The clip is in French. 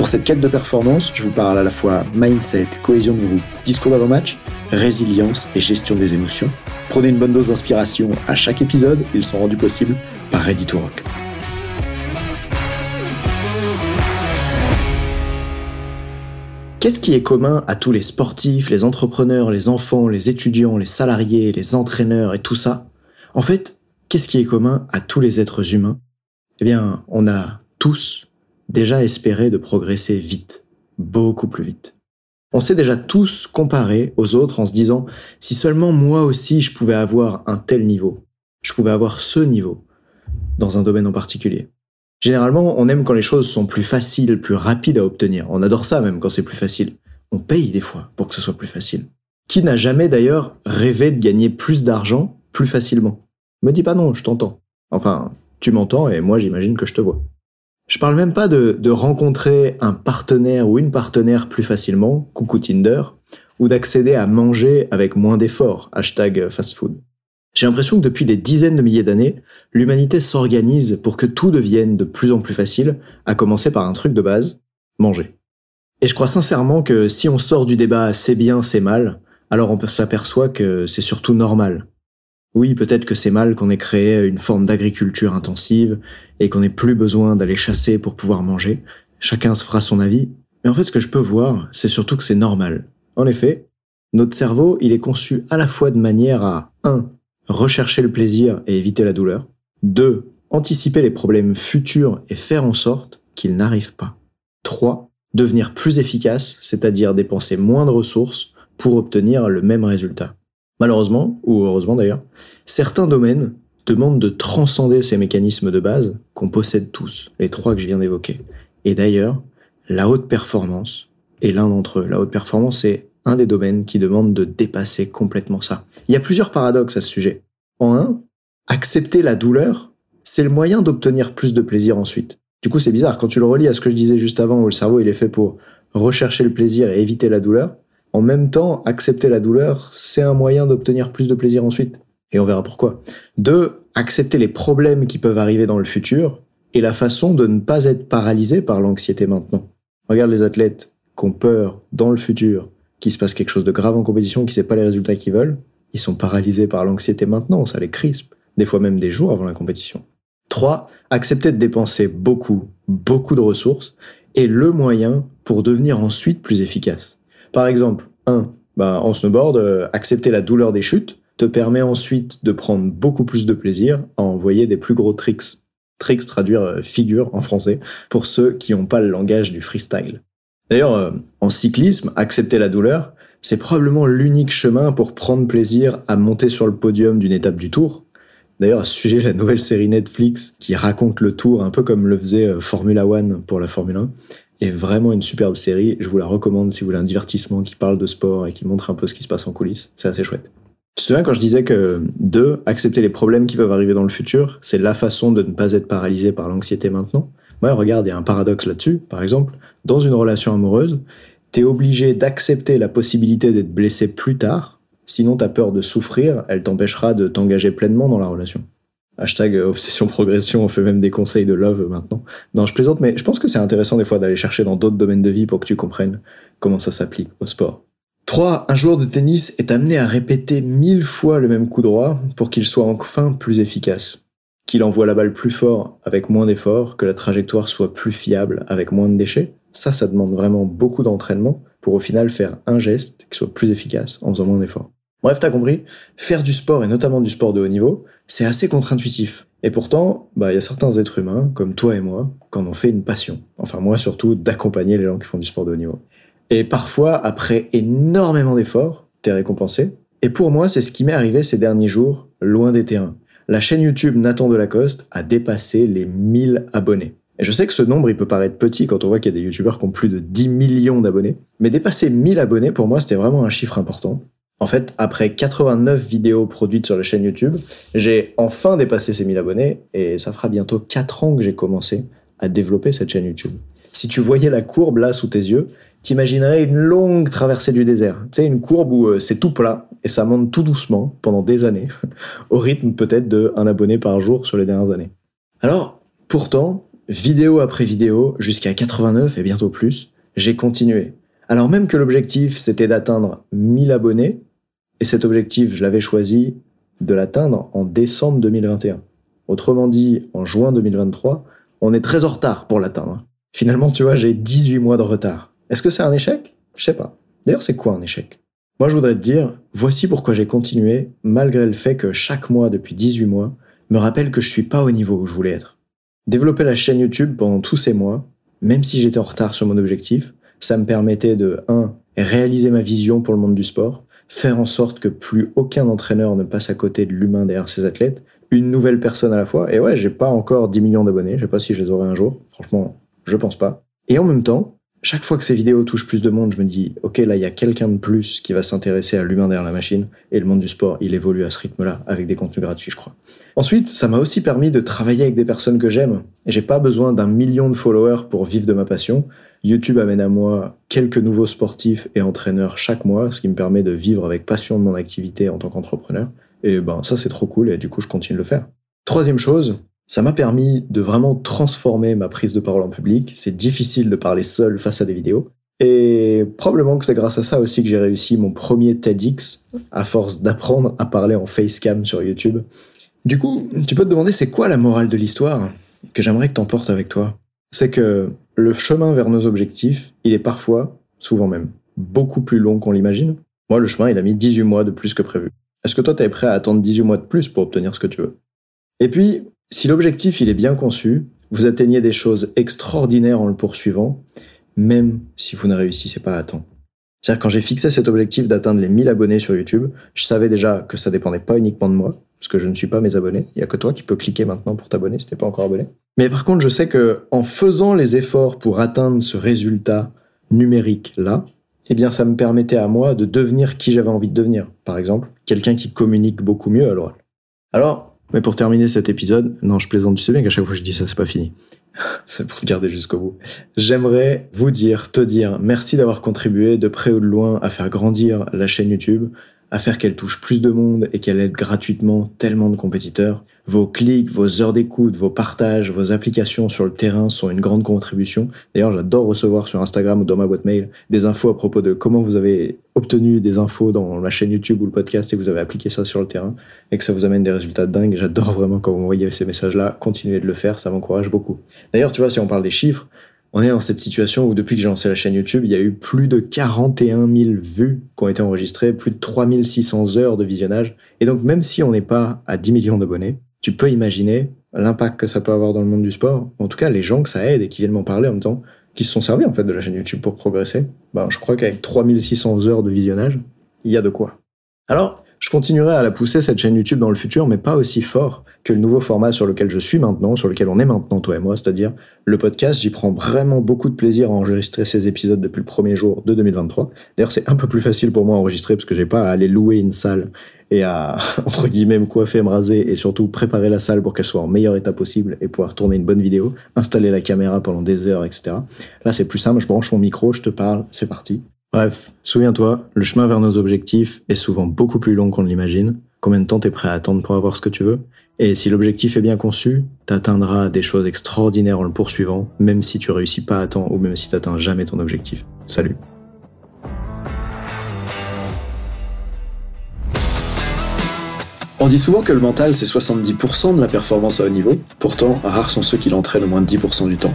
Pour cette quête de performance, je vous parle à la fois mindset, cohésion de groupe, discours d'avant-match, résilience et gestion des émotions. Prenez une bonne dose d'inspiration à chaque épisode, ils sont rendus possibles par Ready to Rock. Qu'est-ce qui est commun à tous les sportifs, les entrepreneurs, les enfants, les étudiants, les salariés, les entraîneurs et tout ça? En fait, qu'est-ce qui est commun à tous les êtres humains? Eh bien, on a tous déjà espéré de progresser vite, beaucoup plus vite. On s'est déjà tous comparés aux autres en se disant si seulement moi aussi je pouvais avoir un tel niveau, je pouvais avoir ce niveau dans un domaine en particulier. Généralement, on aime quand les choses sont plus faciles, plus rapides à obtenir. On adore ça même quand c'est plus facile. On paye des fois pour que ce soit plus facile. Qui n'a jamais d'ailleurs rêvé de gagner plus d'argent plus facilement? Me dis pas non, je t'entends. Enfin, tu m'entends et moi j'imagine que je te vois. Je parle même pas de, rencontrer un partenaire ou une partenaire plus facilement, coucou Tinder, ou d'accéder à manger avec moins d'efforts, hashtag fast food. J'ai l'impression que depuis des dizaines de milliers d'années, l'humanité s'organise pour que tout devienne de plus en plus facile, à commencer par un truc de base, manger. Et je crois sincèrement que si on sort du débat c'est bien, c'est mal, alors on s'aperçoit que c'est surtout normal. Oui, peut-être que c'est mal qu'on ait créé une forme d'agriculture intensive et qu'on n'ait plus besoin d'aller chasser pour pouvoir manger. Chacun se fera son avis. Mais en fait, ce que je peux voir, c'est surtout que c'est normal. En effet, notre cerveau, il est conçu à la fois de manière à 1. rechercher le plaisir et éviter la douleur, 2. anticiper les problèmes futurs et faire en sorte qu'ils n'arrivent pas, 3. devenir plus efficace, c'est-à-dire dépenser moins de ressources pour obtenir le même résultat. Malheureusement, ou heureusement d'ailleurs, certains domaines demandent de transcender ces mécanismes de base qu'on possède tous, les trois que je viens d'évoquer. Et d'ailleurs, la haute performance est l'un d'entre eux. La haute performance est un des domaines qui demande de dépasser complètement ça. Il y a plusieurs paradoxes à ce sujet. En un, accepter la douleur, c'est le moyen d'obtenir plus de plaisir ensuite. Du coup, c'est bizarre. Quand tu le relis à ce que je disais juste avant, où le cerveau il est fait pour rechercher le plaisir et éviter la douleur, en même temps, accepter la douleur, c'est un moyen d'obtenir plus de plaisir ensuite. Et on verra pourquoi. Deux, accepter les problèmes qui peuvent arriver dans le futur et la façon de ne pas être paralysé par l'anxiété maintenant. Regarde les athlètes qui ont peur dans le futur qu'il se passe quelque chose de grave en compétition, qui ne sait pas les résultats qu'ils veulent. Ils sont paralysés par l'anxiété maintenant, ça les crispe, des fois même des jours avant la compétition. Trois, accepter de dépenser beaucoup, beaucoup de ressources est le moyen pour devenir ensuite plus efficace. Par exemple, 1. Bah, en snowboard, euh, accepter la douleur des chutes te permet ensuite de prendre beaucoup plus de plaisir à envoyer des plus gros tricks. Tricks traduire euh, figure en français pour ceux qui n'ont pas le langage du freestyle. D'ailleurs, euh, en cyclisme, accepter la douleur, c'est probablement l'unique chemin pour prendre plaisir à monter sur le podium d'une étape du tour. D'ailleurs, à ce sujet, la nouvelle série Netflix qui raconte le tour un peu comme le faisait Formula One pour la Formule 1 est vraiment une superbe série. Je vous la recommande si vous voulez un divertissement qui parle de sport et qui montre un peu ce qui se passe en coulisses. C'est assez chouette. Tu te souviens quand je disais que, deux, accepter les problèmes qui peuvent arriver dans le futur, c'est la façon de ne pas être paralysé par l'anxiété maintenant? Ouais, regarde, il y a un paradoxe là-dessus. Par exemple, dans une relation amoureuse, t'es obligé d'accepter la possibilité d'être blessé plus tard, sinon ta peur de souffrir, elle t'empêchera de t'engager pleinement dans la relation. Hashtag obsession progression, on fait même des conseils de love maintenant. Non, je plaisante, mais je pense que c'est intéressant des fois d'aller chercher dans d'autres domaines de vie pour que tu comprennes comment ça s'applique au sport. 3. Un joueur de tennis est amené à répéter mille fois le même coup droit pour qu'il soit enfin plus efficace. Qu'il envoie la balle plus fort avec moins d'efforts, que la trajectoire soit plus fiable avec moins de déchets. Ça, ça demande vraiment beaucoup d'entraînement pour au final faire un geste qui soit plus efficace en faisant moins d'efforts. Bref, t'as compris, faire du sport et notamment du sport de haut niveau, c'est assez contre-intuitif. Et pourtant, bah, il y a certains êtres humains, comme toi et moi, qui en ont fait une passion. Enfin, moi surtout, d'accompagner les gens qui font du sport de haut niveau. Et parfois, après énormément d'efforts, t'es récompensé. Et pour moi, c'est ce qui m'est arrivé ces derniers jours, loin des terrains. La chaîne YouTube Nathan Delacoste a dépassé les 1000 abonnés. Et je sais que ce nombre, il peut paraître petit quand on voit qu'il y a des youtubeurs qui ont plus de 10 millions d'abonnés. Mais dépasser 1000 abonnés, pour moi, c'était vraiment un chiffre important. En fait, après 89 vidéos produites sur la chaîne YouTube, j'ai enfin dépassé ces 1000 abonnés et ça fera bientôt 4 ans que j'ai commencé à développer cette chaîne YouTube. Si tu voyais la courbe là sous tes yeux, t'imaginerais une longue traversée du désert. Tu sais, une courbe où euh, c'est tout plat et ça monte tout doucement pendant des années, au rythme peut-être de un abonné par jour sur les dernières années. Alors, pourtant, vidéo après vidéo, jusqu'à 89 et bientôt plus, j'ai continué. Alors même que l'objectif c'était d'atteindre 1000 abonnés, et cet objectif, je l'avais choisi de l'atteindre en décembre 2021. Autrement dit, en juin 2023, on est très en retard pour l'atteindre. Finalement, tu vois, j'ai 18 mois de retard. Est-ce que c'est un échec? Je sais pas. D'ailleurs, c'est quoi un échec? Moi, je voudrais te dire, voici pourquoi j'ai continué, malgré le fait que chaque mois depuis 18 mois me rappelle que je suis pas au niveau où je voulais être. Développer la chaîne YouTube pendant tous ces mois, même si j'étais en retard sur mon objectif, ça me permettait de 1. réaliser ma vision pour le monde du sport, faire en sorte que plus aucun entraîneur ne passe à côté de l'humain derrière ses athlètes, une nouvelle personne à la fois. Et ouais, j'ai pas encore 10 millions d'abonnés, je sais pas si je les aurai un jour, franchement, je pense pas. Et en même temps, chaque fois que ces vidéos touchent plus de monde, je me dis, ok, là, il y a quelqu'un de plus qui va s'intéresser à l'humain derrière la machine, et le monde du sport, il évolue à ce rythme-là, avec des contenus gratuits, je crois. Ensuite, ça m'a aussi permis de travailler avec des personnes que j'aime, et j'ai pas besoin d'un million de followers pour vivre de ma passion. YouTube amène à moi quelques nouveaux sportifs et entraîneurs chaque mois, ce qui me permet de vivre avec passion de mon activité en tant qu'entrepreneur. Et ben ça c'est trop cool et du coup je continue de le faire. Troisième chose, ça m'a permis de vraiment transformer ma prise de parole en public. C'est difficile de parler seul face à des vidéos. Et probablement que c'est grâce à ça aussi que j'ai réussi mon premier TEDx, à force d'apprendre à parler en facecam sur YouTube. Du coup, tu peux te demander c'est quoi la morale de l'histoire que j'aimerais que t'emportes avec toi? C'est que le chemin vers nos objectifs, il est parfois, souvent même, beaucoup plus long qu'on l'imagine. Moi, le chemin, il a mis 18 mois de plus que prévu. Est-ce que toi, tu es prêt à attendre 18 mois de plus pour obtenir ce que tu veux? Et puis, si l'objectif, il est bien conçu, vous atteignez des choses extraordinaires en le poursuivant, même si vous ne réussissez pas à temps. C'est-à-dire quand j'ai fixé cet objectif d'atteindre les 1000 abonnés sur YouTube, je savais déjà que ça dépendait pas uniquement de moi, parce que je ne suis pas mes abonnés. Il y a que toi qui peux cliquer maintenant pour t'abonner si t'es pas encore abonné. Mais par contre, je sais que en faisant les efforts pour atteindre ce résultat numérique là, eh bien, ça me permettait à moi de devenir qui j'avais envie de devenir. Par exemple, quelqu'un qui communique beaucoup mieux à l'oral. Alors, mais pour terminer cet épisode, non, je plaisante, tu sais bien qu'à chaque fois que je dis ça, c'est pas fini. c'est pour te garder jusqu'au bout. J'aimerais vous dire, te dire, merci d'avoir contribué de près ou de loin à faire grandir la chaîne YouTube, à faire qu'elle touche plus de monde et qu'elle aide gratuitement tellement de compétiteurs. Vos clics, vos heures d'écoute, vos partages, vos applications sur le terrain sont une grande contribution. D'ailleurs, j'adore recevoir sur Instagram ou dans ma boîte mail des infos à propos de comment vous avez obtenu des infos dans ma chaîne YouTube ou le podcast et vous avez appliqué ça sur le terrain et que ça vous amène des résultats dingues. J'adore vraiment quand vous m'envoyez ces messages-là. Continuez de le faire, ça m'encourage beaucoup. D'ailleurs, tu vois, si on parle des chiffres, on est dans cette situation où depuis que j'ai lancé la chaîne YouTube, il y a eu plus de 41 000 vues qui ont été enregistrées, plus de 3600 heures de visionnage. Et donc même si on n'est pas à 10 millions d'abonnés, tu peux imaginer l'impact que ça peut avoir dans le monde du sport. En tout cas, les gens que ça aide et qui viennent m'en parler en même temps, qui se sont servis en fait de la chaîne YouTube pour progresser. Ben, je crois qu'avec 3600 heures de visionnage, il y a de quoi. Alors, je continuerai à la pousser, cette chaîne YouTube, dans le futur, mais pas aussi fort que le nouveau format sur lequel je suis maintenant, sur lequel on est maintenant, toi et moi, c'est-à-dire le podcast. J'y prends vraiment beaucoup de plaisir à enregistrer ces épisodes depuis le premier jour de 2023. D'ailleurs, c'est un peu plus facile pour moi à enregistrer parce que j'ai pas à aller louer une salle et à, entre guillemets, me coiffer, me raser et surtout préparer la salle pour qu'elle soit en meilleur état possible et pouvoir tourner une bonne vidéo, installer la caméra pendant des heures, etc. Là, c'est plus simple. Je branche mon micro, je te parle, c'est parti. Bref, souviens-toi, le chemin vers nos objectifs est souvent beaucoup plus long qu'on ne l'imagine. Combien de temps t'es prêt à attendre pour avoir ce que tu veux? Et si l'objectif est bien conçu, t'atteindras des choses extraordinaires en le poursuivant, même si tu réussis pas à temps ou même si t'atteins jamais ton objectif. Salut On dit souvent que le mental c'est 70% de la performance à haut niveau, pourtant rares sont ceux qui l'entraînent au moins 10% du temps.